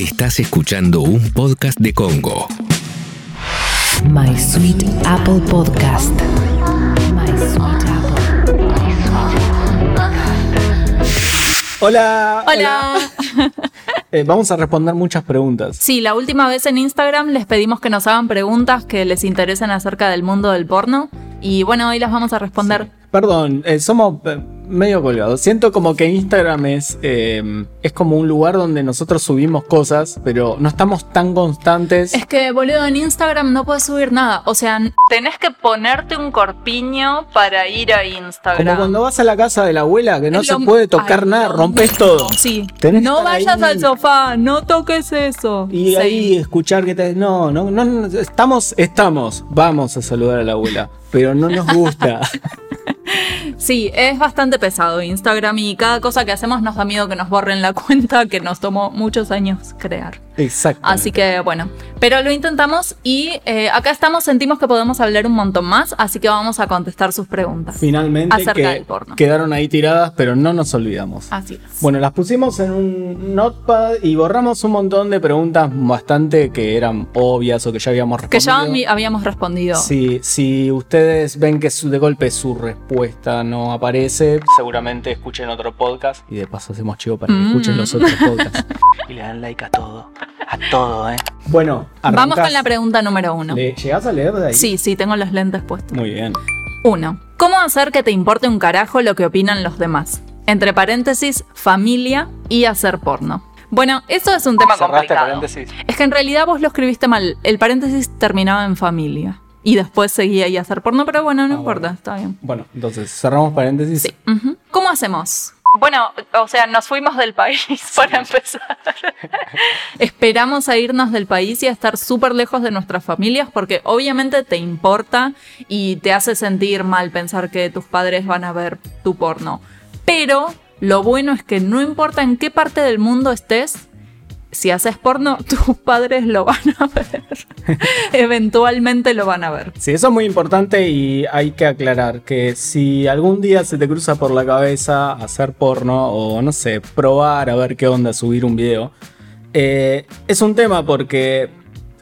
Estás escuchando un podcast de Congo. My Sweet Apple Podcast. My Sweet Apple. Hola. Hola. Eh, vamos a responder muchas preguntas. Sí, la última vez en Instagram les pedimos que nos hagan preguntas que les interesen acerca del mundo del porno. Y bueno, hoy las vamos a responder. Perdón, eh, somos eh, medio colgados. Siento como que Instagram es, eh, es como un lugar donde nosotros subimos cosas, pero no estamos tan constantes. Es que, boludo, en Instagram no puedes subir nada. O sea, tenés que ponerte un corpiño para ir a Instagram. Como cuando vas a la casa de la abuela, que no se puede tocar Ay, nada, no, rompes todo. Sí. Tenés no vayas ahí. al sofá, no toques eso. Y Sí. ahí escuchar que te... No, no, no, no, estamos, estamos, vamos a saludar a la abuela, pero no nos gusta. Sí, es bastante pesado Instagram y cada cosa que hacemos nos da miedo que nos borren la cuenta que nos tomó muchos años crear. Exacto. Así que bueno, pero lo intentamos y eh, acá estamos, sentimos que podemos hablar un montón más, así que vamos a contestar sus preguntas. Finalmente acerca que del porno. quedaron ahí tiradas, pero no nos olvidamos. Así es. Bueno, las pusimos en un notepad y borramos un montón de preguntas bastante que eran obvias o que ya habíamos que respondido. ya mi- habíamos respondido. Si, si ustedes ven que su- de golpe su respuesta no aparece, seguramente escuchen otro podcast y de paso hacemos chivo para que Mm. escuchen los otros podcasts. Y le dan like a todo. A todo, ¿eh? Bueno, Vamos arrancás. con la pregunta número uno. ¿Le- ¿Llegás a leer de ahí? Sí, sí, tengo los lentes puestos. Muy bien. Uno. ¿Cómo hacer que te importe un carajo lo que opinan los demás? Entre paréntesis, familia y hacer porno. Bueno, eso es un tema Cerraste complicado. paréntesis. Es que en realidad vos lo escribiste mal. El paréntesis terminaba en familia. Y después seguía ahí a hacer porno, pero bueno, no Ah, importa, bueno. está bien. Bueno, entonces cerramos paréntesis. Sí. ¿Cómo hacemos? Bueno, o sea, nos fuimos del país para empezar. Esperamos a irnos del país y a estar súper lejos de nuestras familias porque obviamente te importa y te hace sentir mal pensar que tus padres van a ver tu porno. Pero lo bueno es que no importa en qué parte del mundo estés, si haces porno, tus padres lo van a ver. Eventualmente lo van a ver. Sí, eso es muy importante y hay que aclarar que si algún día se te cruza por la cabeza hacer porno o no sé, probar a ver qué onda subir un video, eh, es un tema porque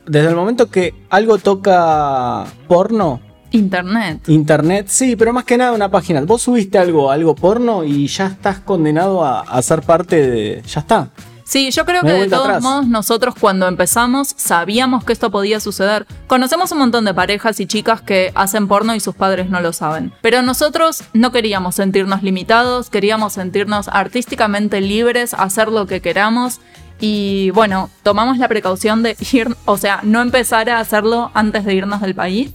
desde el momento que algo toca porno, Internet. internet, sí, pero más que nada una página, vos subiste algo, algo porno y ya estás condenado a, a ser parte de... Ya está. Sí, yo creo que de todos atrás. modos nosotros cuando empezamos sabíamos que esto podía suceder. Conocemos un montón de parejas y chicas que hacen porno y sus padres no lo saben. Pero nosotros no queríamos sentirnos limitados, queríamos sentirnos artísticamente libres, hacer lo que queramos. Y bueno, tomamos la precaución de ir, o sea, no empezar a hacerlo antes de irnos del país.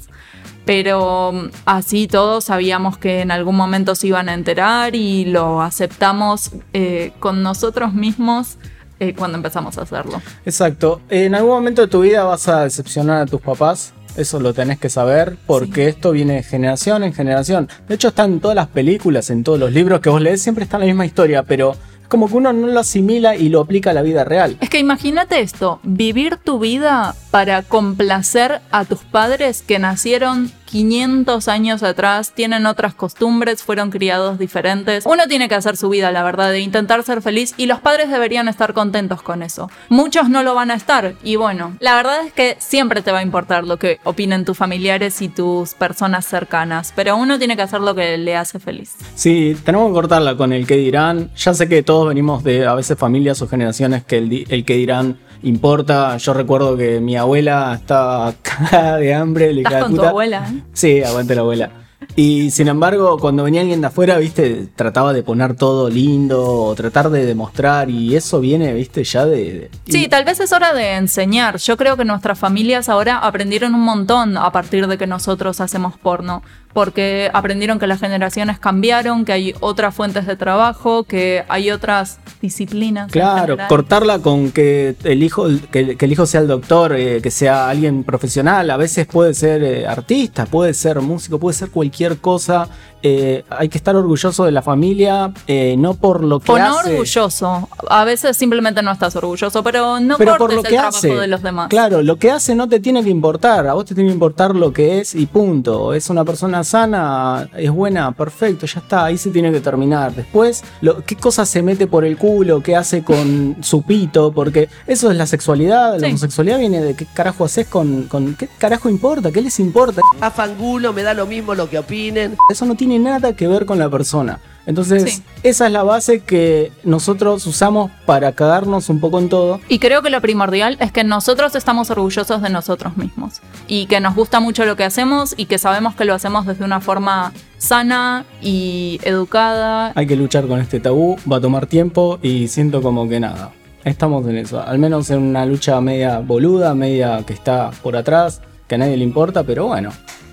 Pero mm, así todos sabíamos que en algún momento se iban a enterar y lo aceptamos eh, con nosotros mismos eh, cuando empezamos a hacerlo. Exacto. En algún momento de tu vida vas a decepcionar a tus papás. Eso lo tenés que saber porque esto viene de generación en generación. De hecho, está en todas las películas, en todos los libros que vos lees, siempre está la misma historia, pero es como que uno no lo asimila y lo aplica a la vida real. Es que imagínate esto, vivir tu vida para complacer a tus padres que nacieron 500 años atrás, tienen otras costumbres, fueron criados diferentes. Uno tiene que hacer su vida, la verdad, de intentar ser feliz y los padres deberían estar contentos con eso. Muchos no lo van a estar y bueno, la verdad es que siempre te va a importar lo que opinen tus familiares y tus personas cercanas, pero uno tiene que hacer lo que le hace feliz. Sí, tenemos que cortarla con el que dirán. Ya sé que todos venimos de a veces familias o generaciones que el, el que dirán importa. Yo recuerdo que mi abuela estaba cagada de hambre. le Estás con tu abuela, ¿eh? Sí, aguante la abuela. Y sin embargo, cuando venía alguien de afuera, viste, trataba de poner todo lindo, o tratar de demostrar, y eso viene, viste, ya de. de- Sí, y- tal vez es hora de enseñar. Yo creo que nuestras familias ahora aprendieron un montón a partir de que nosotros hacemos porno. Porque aprendieron que las generaciones cambiaron, que hay otras fuentes de trabajo, que hay otras disciplinas. Claro, cortarla con que el hijo, que, que el hijo sea el doctor, eh, que sea alguien profesional, a veces puede ser eh, artista, puede ser músico, puede ser cualquier cosa. eh, hay que estar orgulloso de la familia, eh, no por lo que O no hace. orgulloso. A veces simplemente no estás orgulloso, pero no pero por lo el que trabajo hace. de los demás. Claro, lo que hace no te tiene que importar, a vos te tiene que importar lo que es y punto. Es una persona persona sana, es buena, perfecto, ya está, ahí se tiene que terminar. Después, lo, ¿qué cosa se mete por el culo? ¿Qué hace con su pito? Porque eso es la sexualidad, la homosexualidad viene de qué carajo haces con, con. ¿Qué carajo importa? ¿Qué les importa? A fangulo, me da lo mismo lo que opinen. Eso no tiene nada que ver con la persona. Entonces, Sí. esa es la base que nosotros usamos para cagarnos un poco en todo. Y creo que lo primordial es que nosotros estamos orgullosos de nosotros mismos y que nos gusta mucho lo que hacemos y que sabemos que lo hacemos desde una forma sana y educada. Hay que luchar con este tabú, va a tomar tiempo y siento como que nada. Estamos en eso, al menos en una lucha media boluda, media que está por atrás, que a nadie le importa, pero bueno,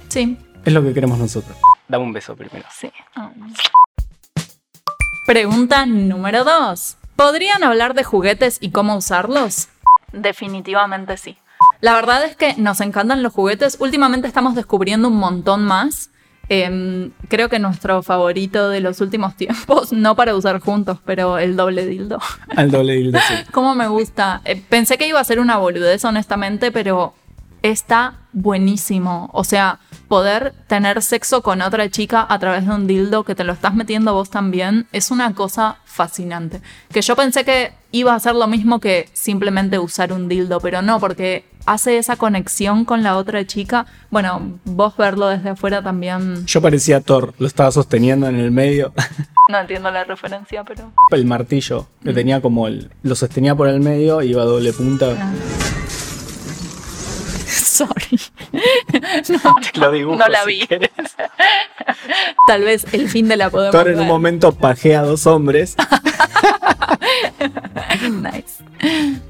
Sí, es lo que queremos nosotros. Dame un beso primero. sí. Pregunta número 2. ¿Podrían hablar de juguetes y cómo usarlos? Definitivamente sí. La verdad es que nos encantan los juguetes. Últimamente estamos descubriendo un montón más. Em, creo que nuestro favorito de los últimos tiempos, no para usar juntos, pero el doble dildo. Al doble dildo, sí. ¿Cómo me gusta? Eh, pensé que iba a ser una boludez, honestamente, pero está buenísimo. O sea, poder tener sexo con otra chica a través de un dildo que te lo estás metiendo vos también es una cosa fascinante. Que yo pensé que iba a ser lo mismo que simplemente usar un dildo, pero no, porque hace esa conexión con la otra chica. Bueno, vos verlo desde afuera también. Yo parecía Thor, lo estaba sosteniendo en el medio, No entiendo la referencia, pero. el martillo, que tenía como el. lo sostenía por el medio y iba a doble punta. Sorry. No, lo dibujo no la vi. Tal vez el fin de la podemos Thor en un momento pajea a dos hombres. Nice.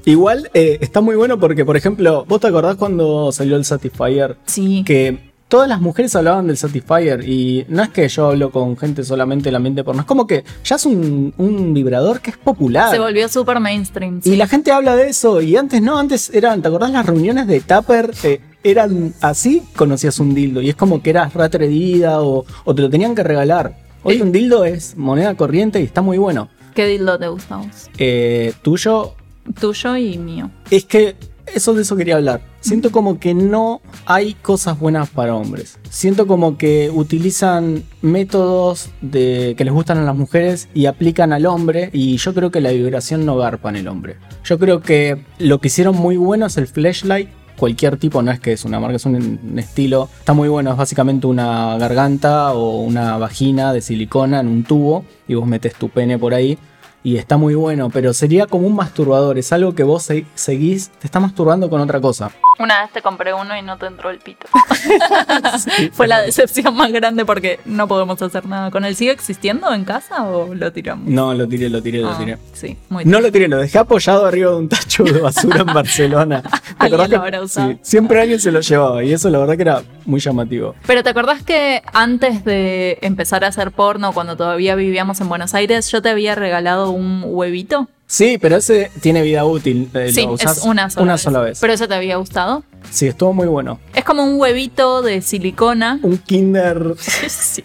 Igual eh, está muy bueno porque, por ejemplo, ¿vos te acordás cuando salió el Satisfyer? Sí. Que todas las mujeres hablaban del Satisfyer y no es que yo hablo con gente solamente del ambiente porno, es como que ya es un, un vibrador que es popular. Se volvió súper mainstream. Y la gente habla de eso y antes no, antes eran, ¿te acordás las reuniones de Tupper? Eh, eran así, conocías un dildo y es como que eras re atrevida o, o te lo tenían que regalar. Hoy Eh. un dildo es moneda corriente y está muy bueno. ¿Qué dildo te gusta? Eh, tuyo, Tuyo y mío. es que eso de eso quería hablar. Siento como que no hay cosas buenas para hombres. Siento como que utilizan métodos que les gustan a las mujeres y aplican al hombre y yo creo que la vibración no garpa en el hombre. Yo creo que lo que hicieron muy bueno es el flashlight. Cualquier tipo, no es que es una marca, es un, un estilo. Está muy bueno, es básicamente una garganta o una vagina de silicona en un tubo y vos metes tu pene por ahí y está muy bueno, pero sería como un masturbador, es algo que vos se- seguís, te está masturbando con otra cosa. Una vez te compré uno y no te entró el pito. Fue la decepción más grande porque no podemos hacer nada con él. ¿Sigue existiendo en casa o lo tiramos? No, lo tiré, lo tiré, lo Ah, tiré. Sí, muy No lo tiré, lo dejé apoyado arriba de un tacho de basura en Barcelona. ¿Te acordás lo que- habrá usado. sí, siempre alguien se lo llevaba y eso la verdad que era muy llamativo. Pero ¿te acordás que antes de empezar a hacer porno, cuando todavía vivíamos en Buenos Aires, yo te había regalado un huevito? Sí, pero ese tiene vida útil. eh, sí, lo usás es una sola, una vez. sola vez. Pero ese te había gustado. Sí, estuvo muy bueno. Es como un huevito de silicona. Un Kinder. Sí.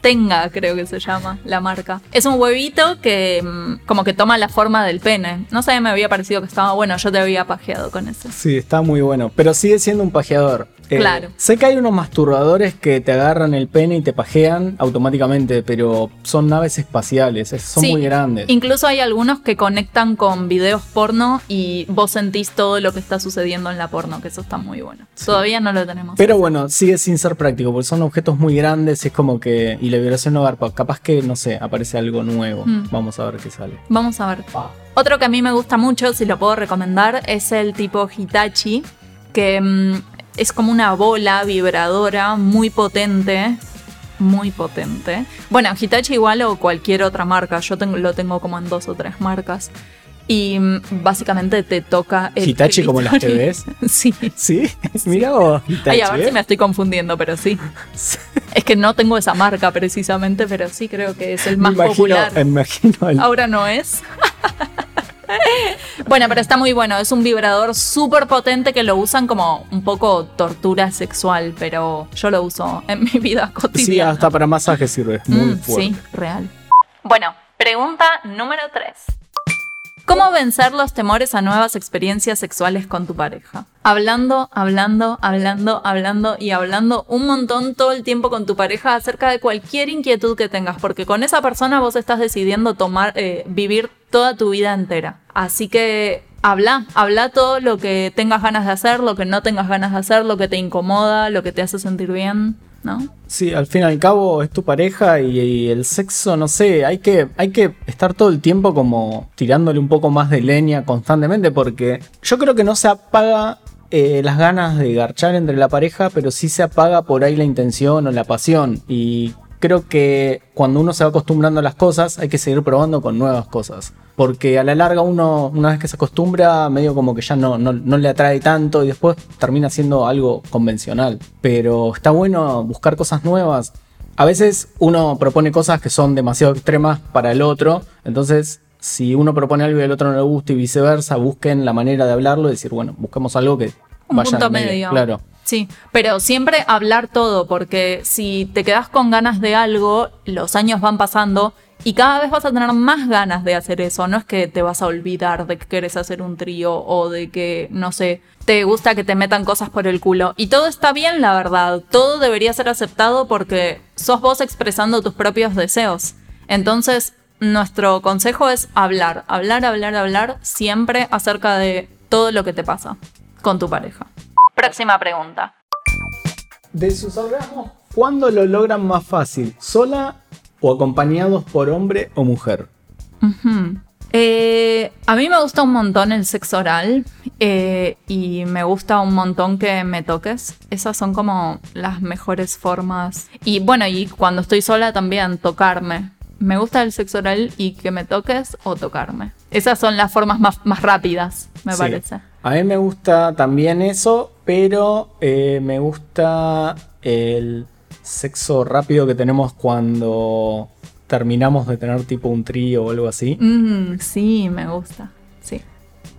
Tenga, creo que se llama la marca. Es un huevito que mm, como que toma la forma del pene. No sé, me había parecido que estaba bueno. Yo te había pajeado con ese. Sí, está muy bueno. Pero sigue siendo un pajeador. Eh, Claro. Sé que hay unos masturbadores que te agarran el pene y te pajean automáticamente, pero son naves espaciales, es- son Sí, muy grandes. Incluso hay algunos que conectan con videos porno y vos sentís todo lo que está sucediendo en la porno, que eso está muy bueno. Todavía no lo tenemos. Pero bueno, sigue sin ser práctico, porque son objetos muy grandes, es como que. Y la vibración no garpa. Capaz que, no sé, aparece algo nuevo. Mm. Vamos a ver qué sale. Vamos a ver. Otro que a mí me gusta mucho, si lo puedo recomendar, es el tipo Hitachi, que mm, es como una bola vibradora muy potente. Muy potente. Bueno, Hitachi igual o cualquier otra marca. Yo tengo- lo tengo como en dos o tres marcas. Y mm, básicamente te toca el. ¿Hitachi como las ves? Sí. ¿Sí? Mira vos, Hitachi. Ay, a ver ¿eh? si me estoy confundiendo, pero sí. Es que no tengo esa marca precisamente, pero sí creo que es el Me más imagino, popular. me imagino el- Ahora no es. Bueno, pero está muy bueno. Es un vibrador súper potente que lo usan como un poco tortura sexual, pero yo lo uso en mi vida Sí, cotidiana. hasta para masaje sirve. Muy Mm, fuerte. sí, real. Bueno, pregunta número 3. ¿Cómo vencer los temores a nuevas experiencias sexuales con tu pareja? Hablando, hablando, hablando, hablando y hablando un montón todo el tiempo con tu pareja acerca de cualquier inquietud que tengas, porque con esa persona vos estás decidiendo tomar, eh, vivir toda tu vida entera. Así que habla, habla todo lo que tengas ganas de hacer, lo que no tengas ganas de hacer, lo que te incomoda, lo que te hace sentir bien. ¿No? Sí, al fin y al cabo es tu pareja y, el sexo, no sé, hay que, hay que estar todo el tiempo como tirándole un poco más de leña constantemente porque yo creo que no se apaga eh, las ganas de garchar entre la pareja, pero sí se apaga por ahí la intención o la pasión y creo que cuando uno se va acostumbrando a las cosas hay que seguir probando con nuevas cosas. Porque a la larga uno, una vez que se acostumbra, medio como que ya no, no, no le atrae tanto y después termina siendo algo convencional. Pero está bueno buscar cosas nuevas. A veces uno propone cosas que son demasiado extremas para el otro. Entonces, si uno propone algo y el otro no le gusta y viceversa, busquen la manera de hablarlo y decir, bueno, busquemos algo que Un vaya punto medio. Claro. Sí, pero siempre hablar todo, porque si te quedas con ganas de algo, los años van pasando y cada vez vas a tener más ganas de hacer eso. No es que te vas a olvidar de que quieres hacer un trío o de que, no sé, te gusta que te metan cosas por el culo. Y todo está bien, la verdad. Todo debería ser aceptado porque sos vos expresando tus propios deseos. Entonces, nuestro consejo es hablar, hablar, hablar, hablar siempre acerca de todo lo que te pasa con tu pareja. Próxima pregunta. De sus orgasmos, ¿cuándo lo logran más fácil? ¿Sola o acompañados por hombre o mujer? Eh, a mí me gusta un montón el sexo oral eh, y me gusta un montón que me toques. Esas son como las mejores formas. Y bueno, y cuando estoy sola también tocarme. Me gusta el sexo oral y que me toques o tocarme. Esas son las formas más, más rápidas, me Sí. parece. A mí me gusta también eso, pero eh, me gusta el sexo rápido que tenemos cuando terminamos de tener tipo un trío o algo así. Mm, sí, me gusta. Sí.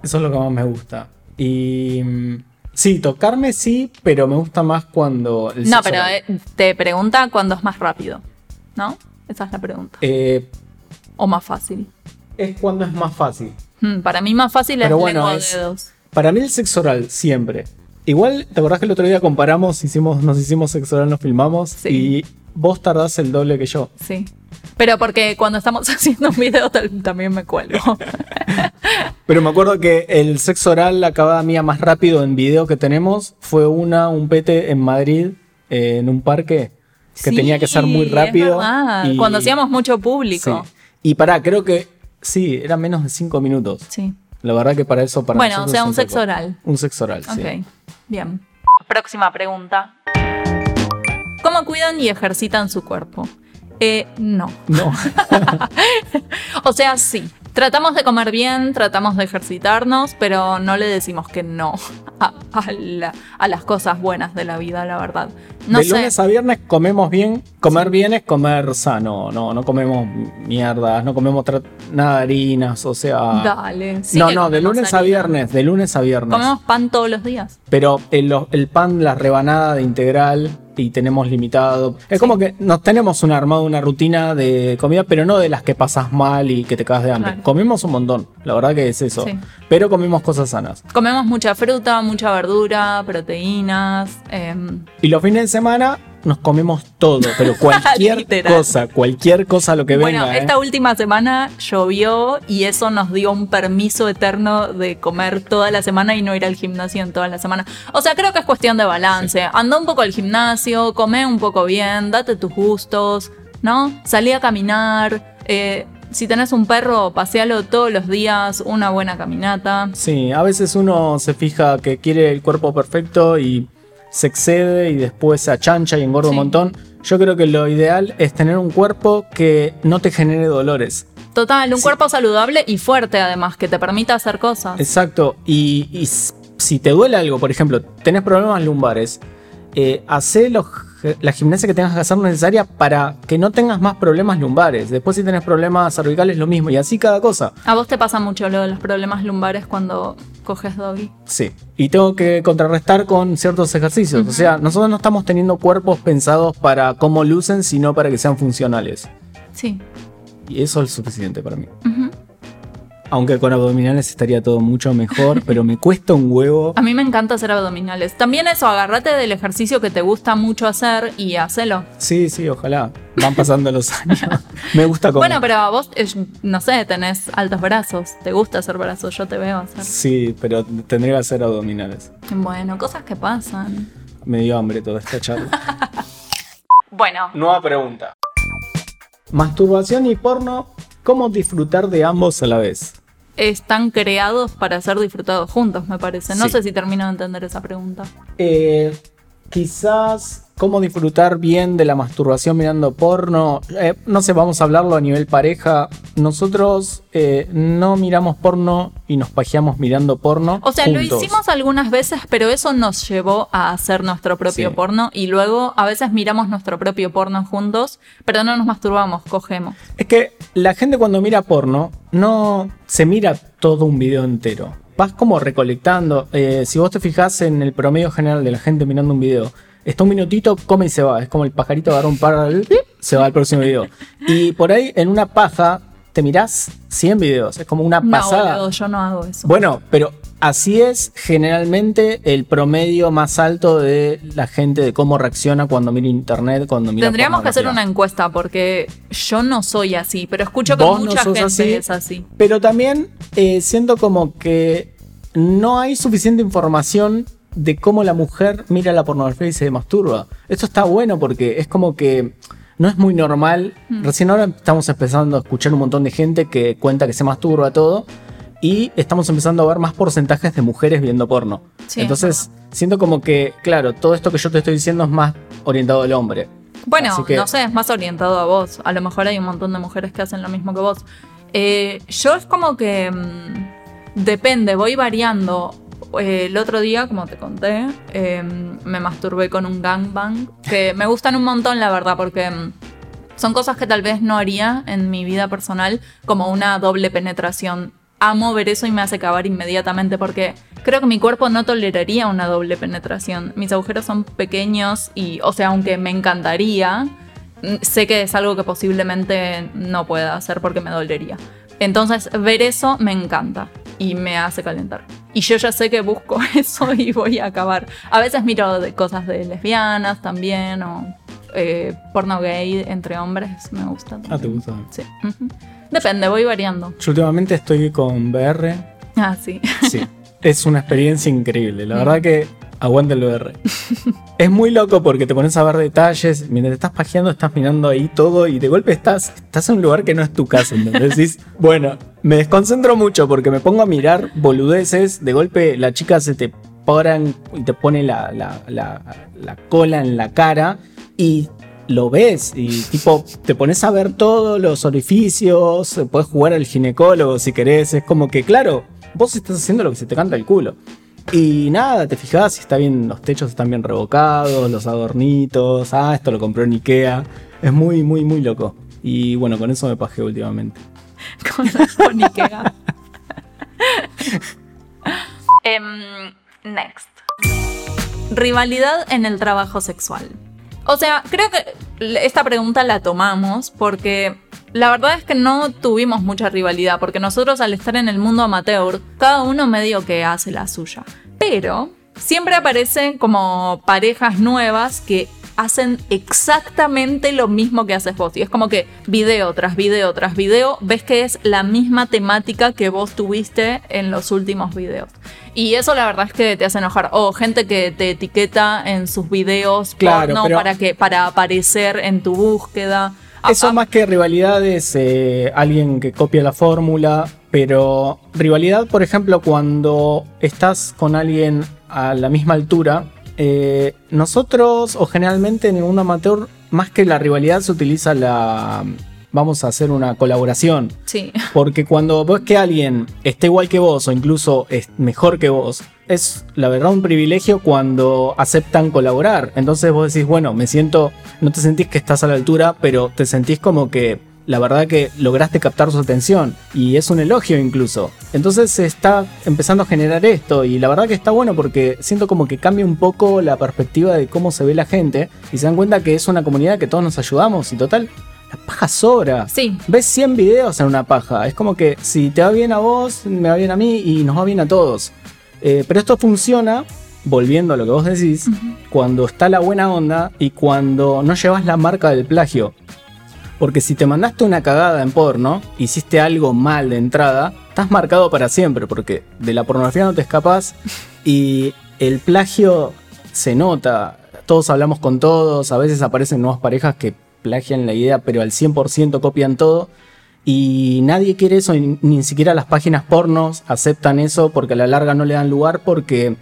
Eso es lo que más me gusta. Y mm, sí, tocarme sí, pero me gusta más cuando... el No, sexo pero eh, te pregunta cuándo es más rápido, ¿no? Esa es la pregunta. Eh, O más fácil. es cuando es más fácil. Mm, para mí más fácil es Pero bueno, lengua es- dedos. Para mí el sexo oral, siempre. Igual, ¿te acordás que el otro día comparamos, hicimos, nos hicimos sexo oral, nos filmamos? Sí. Y vos tardás el doble que yo. Sí. Pero porque cuando estamos haciendo un video también me cuelgo. Pero me acuerdo que el sexo oral acababa mía más rápido en video que tenemos. Fue una, un pete en Madrid, eh, en un parque, que Sí, tenía que ser muy es rápido. verdad. y- Cuando hacíamos mucho Sí. público. Y pará, creo que sí, era menos de cinco minutos. Sí. La verdad que para eso, para Bueno, o sea, es un sexo poco. oral. Un sexo oral, sí. Bien. Próxima pregunta. ¿Cómo cuidan y ejercitan su cuerpo? Eh, no. No. O sea, sí. Tratamos de comer bien, tratamos de ejercitarnos, pero no le decimos que no a, a la- a las cosas buenas de la vida, la verdad. No de sé. lunes a viernes comemos bien. Comer bien es comer sano. No, no comemos mierdas, no comemos nada de harinas, o sea. Dale. sí no, no, de lunes a viernes, de lunes a viernes. Comemos pan todos los días. Pero el, el pan, la rebanada de integral y tenemos limitado. Es como que nos tenemos un armado, una rutina de comida, pero no de las que pasas mal y que te cagas de hambre. Claro. Comemos un montón, la verdad que es eso. Sí. Pero comemos cosas sanas. Comemos mucha fruta, mucha verdura, proteínas. em, Y los fines de semana nos comemos todo, pero cualquier cosa, cualquier cosa lo que bueno, venga. ¿eh? esta última semana llovió y eso nos dio un permiso eterno de comer toda la semana y no ir al gimnasio en toda la semana. O sea, creo que es cuestión de balance. Anda un poco al gimnasio, come un poco bien, date tus gustos, ¿no? Salí a caminar. eh, si tenés un perro, pasealo todos los días, una buena caminata. Sí, a veces uno se fija que quiere el cuerpo perfecto y se excede y después se achancha y engorda Sí. un montón. Yo creo que lo ideal es tener un cuerpo que no te genere dolores. Total, un Sí. cuerpo saludable y fuerte además, que te permita hacer cosas. Exacto. Y, si te duele algo, por ejemplo, tenés problemas lumbares, eh, hacé los- la gimnasia que tengas que hacer necesaria para que no tengas más problemas lumbares. Después si tenés problemas cervicales, lo mismo. Y así cada cosa. A vos te pasa mucho lo de los problemas lumbares cuando coges doggy. Sí. Y tengo que contrarrestar con ciertos ejercicios. O sea, nosotros no estamos teniendo cuerpos pensados para cómo lucen, sino para que sean funcionales. Sí. Y eso es suficiente para mí. Ujú. Aunque con abdominales estaría todo mucho mejor, pero me cuesta un huevo. A mí me encanta hacer abdominales. También eso, agárrate del ejercicio que te gusta mucho hacer y hacelo. Sí, sí, ojalá. Van pasando los años. Me gusta como. Bueno, pero vos, eh, no sé, tenés altos brazos. Te gusta hacer brazos, yo te veo hacer. Sí, pero tendría que hacer abdominales. Bueno, cosas que pasan. Me dio hambre toda esta charla. Bueno, Nueva pregunta. Masturbación y porno, ¿cómo disfrutar de ambos a la vez? Están creados para ser disfrutados juntos, me parece. No Sí. sé si termino de entender esa pregunta. Eh, quizás cómo disfrutar bien de la masturbación mirando porno. Eh, no sé, vamos a hablarlo a nivel pareja. Nosotros eh, no miramos porno y nos pajeamos mirando porno. O sea, lo hicimos algunas veces, pero eso nos llevó a hacer nuestro propio Sí. porno y luego a veces miramos nuestro propio porno juntos, pero no nos masturbamos, cogemos. Es que la gente cuando mira porno no se mira todo un video entero. Vas como recolectando. Eh, si vos te fijas en el promedio general de la gente mirando un video, está un minutito, come y se va. Es como el pajarito agarra un par, se va al próximo video. Y por ahí en una paja te mirás 100 videos. Es como una No, pasada. boludo, yo no hago eso. Bueno, pero así es generalmente el promedio más alto de la gente de cómo reacciona cuando mira internet, cuando mira Tendríamos que hacer una encuesta porque yo no soy así, pero escucho que no mucha gente así. es así. Pero también eh, siento como que no hay suficiente información de cómo la mujer mira la pornografía y se masturba. Esto está bueno porque es como que no es muy normal. Mm. Recién ahora estamos empezando a escuchar un montón de gente que cuenta que se masturba todo. Y estamos empezando a ver más porcentajes de mujeres viendo porno. Sí, Entonces, siento como que, claro, todo esto que yo te estoy diciendo es más orientado al hombre. Bueno, que- no sé, es más orientado a vos. A lo mejor hay un montón de mujeres que hacen lo mismo que vos. Eh, yo es como que mm, depende, voy variando. Eh, el otro día, como te conté, eh, me masturbé con un gangbang, que me gustan un montón, la verdad, porque mm, son cosas que tal vez no haría en mi vida personal, como una doble penetración. Amo ver eso y me hace cavar inmediatamente porque creo que mi cuerpo no toleraría una doble penetración. Mis agujeros son pequeños y, o sea, aunque me encantaría, mm, sé que es algo que posiblemente no pueda hacer porque me dolería. Entonces, ver eso me encanta y me hace calentar. Y yo ya sé que busco eso y voy a acabar. A veces miro de cosas de lesbianas también o eh, porno gay entre hombres, me gusta. Ah, ¿te también. gusta? Sí. ujú. Depende, voy variando. Yo últimamente estoy con VR. Ah, sí. Sí, es una experiencia increíble. La verdad que aguanta el VR. es muy loco porque te pones a ver detalles. Mientras te estás pajeando, estás mirando ahí todo y de golpe estás, estás en un lugar que no es tu casa. ¿entendés? Decís, bueno, me desconcentro mucho porque me pongo a mirar boludeces. De golpe la chica se te paran y te pone la, la- la- la cola en la cara y lo ves y tipo te pones a ver todos los orificios, puedes jugar al ginecólogo si querés, es como que claro, vos estás haciendo lo que se te canta el culo. Y nada, te fijas si está bien, los techos están bien revocados, los adornitos, ah, esto lo compró en Ikea. Es muy, muy, muy loco. Y bueno, con eso me pajé últimamente. Con, con Ikea. Em, next. Rivalidad en el trabajo sexual. O sea, creo que esta pregunta la tomamos porque la verdad es que no tuvimos mucha rivalidad, porque nosotros al estar en el mundo amateur, cada uno medio que hace la suya. Pero siempre aparecen como parejas nuevas que hacen exactamente lo mismo que haces vos. Y es como que video tras video tras video, ves que es la misma temática que vos tuviste en los últimos videos. Y eso la verdad es que te hace enojar. O gente que te etiqueta en sus videos Claro, porno para, que, para aparecer en tu búsqueda. Ah, Eso ah, más que rivalidad es eh, alguien que copia la fórmula, pero rivalidad, por ejemplo, cuando estás con alguien a la misma altura, eh, nosotros o generalmente en el mundo amateur, más que la rivalidad se utiliza la... Vamos a hacer una colaboración. Sí. Porque cuando ves que alguien está igual que vos o incluso es mejor que vos, es la verdad un privilegio cuando aceptan colaborar. Entonces vos decís, bueno, me siento, no te sentís que estás a la altura, pero te sentís como que la verdad que lograste captar su atención y es un elogio incluso. Entonces se está empezando a generar esto y la verdad que está bueno porque siento como que cambia un poco la perspectiva de cómo se ve la gente y se dan cuenta que es una comunidad que todos nos ayudamos y total La paja sobra. Sí. Ves 100 videos en una paja. Es como que si te va bien a vos, me va bien a mí y nos va bien a todos. Eh, pero esto funciona, volviendo a lo que vos decís, cuando está la buena onda y cuando no llevas la marca del plagio. Porque si te mandaste una cagada en porno, hiciste algo mal de entrada, estás marcado para siempre, porque de la pornografía no te escapas y el plagio se nota. Todos hablamos con todos, a veces aparecen nuevas parejas que plagian la idea, pero al 100% copian todo. Y nadie quiere eso, ni, ni siquiera las páginas pornos aceptan eso porque a la larga no le dan lugar porque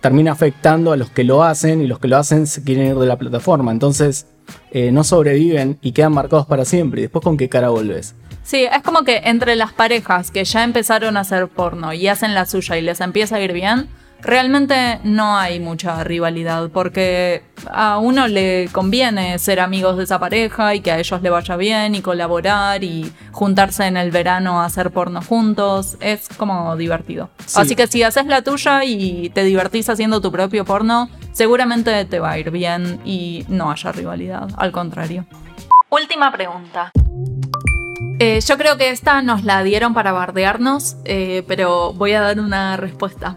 termina afectando a los que lo hacen y los que lo hacen se quieren ir de la plataforma. Entonces eh, no sobreviven y quedan marcados para siempre. ¿Y después con qué cara volves? Sí, es como que entre las parejas que ya empezaron a hacer porno y hacen la suya y les empieza a ir bien, realmente no hay mucha rivalidad porque a uno le conviene ser amigos de esa pareja y que a ellos le vaya bien y colaborar y juntarse en el verano a hacer porno juntos. Es como divertido. Sí. Así que si haces la tuya y te divertís haciendo tu propio porno, seguramente te va a ir bien y no haya rivalidad. Al contrario. Última pregunta. Eh, yo creo que esta nos la dieron para bardearnos, eh, pero voy a dar una respuesta.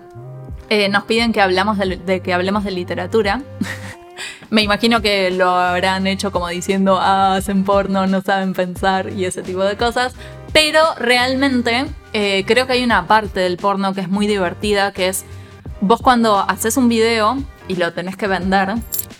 Eh, nos piden que, hablamos de, que hablemos de literatura. Me imagino que lo habrán hecho como diciendo, ah, hacen porno, no saben pensar y ese tipo de cosas. Pero realmente eh, creo que hay una parte del porno que es muy divertida, que es vos cuando haces un video y lo tenés que vender,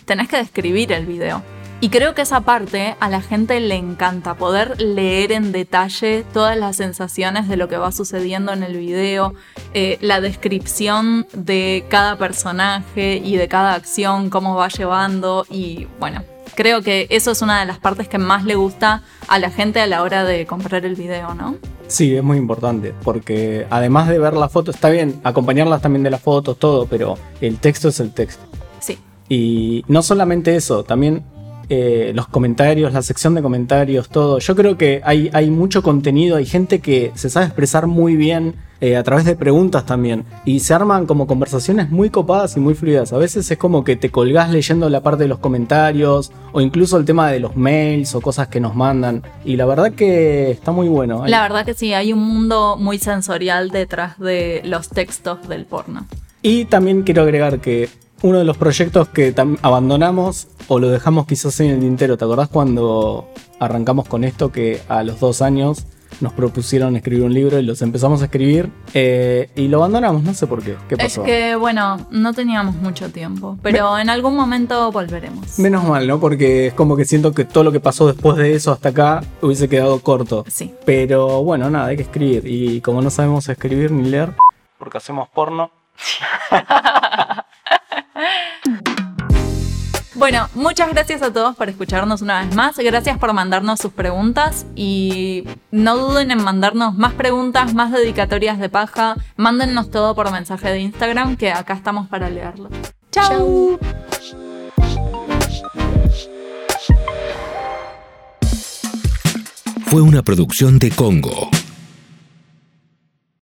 tenés que describir el video. Y creo que esa parte a la gente le encanta, poder leer en detalle todas las sensaciones de lo que va sucediendo en el video, eh, la descripción de cada personaje y de cada acción, cómo va llevando y bueno, creo que eso es una de las partes que más le gusta a la gente a la hora de comprar el video, ¿no? Sí, es muy importante, porque además de ver la foto, está bien, acompañarlas también de las fotos, todo, pero el texto es el texto. Sí. Y no solamente eso, también eh, los comentarios, la sección de comentarios, todo. Yo creo que hay, hay mucho contenido, hay gente que se sabe expresar muy bien eh, a través de preguntas también. Y se arman como conversaciones muy copadas y muy fluidas. A veces es como que te colgás leyendo la parte de los comentarios o incluso el tema de los mails o cosas que nos mandan. Y la verdad que está muy bueno. Hay- La verdad que sí, hay un mundo muy sensorial detrás de los textos del porno. Y también quiero agregar que uno de los proyectos que abandonamos o lo dejamos quizás en el tintero, ¿te acordás cuando arrancamos con esto que a los dos años nos propusieron escribir un libro y los empezamos a escribir eh, y lo abandonamos? No sé por qué. ¿Qué Es pasó? que, bueno, no teníamos mucho tiempo, pero en algún momento volveremos. Menos mal, ¿no? Porque es como que siento que todo lo que pasó después de eso hasta acá hubiese quedado corto. Sí. Pero bueno, nada, hay que escribir. Y como no sabemos escribir ni leer, porque hacemos porno. Bueno, muchas gracias a todos por escucharnos una vez más. Gracias por mandarnos sus preguntas y no duden en mandarnos más preguntas, más dedicatorias de paja. Mándennos todo por mensaje de Instagram que acá estamos para leerlo. ¡Chao! Fue una producción de Congo.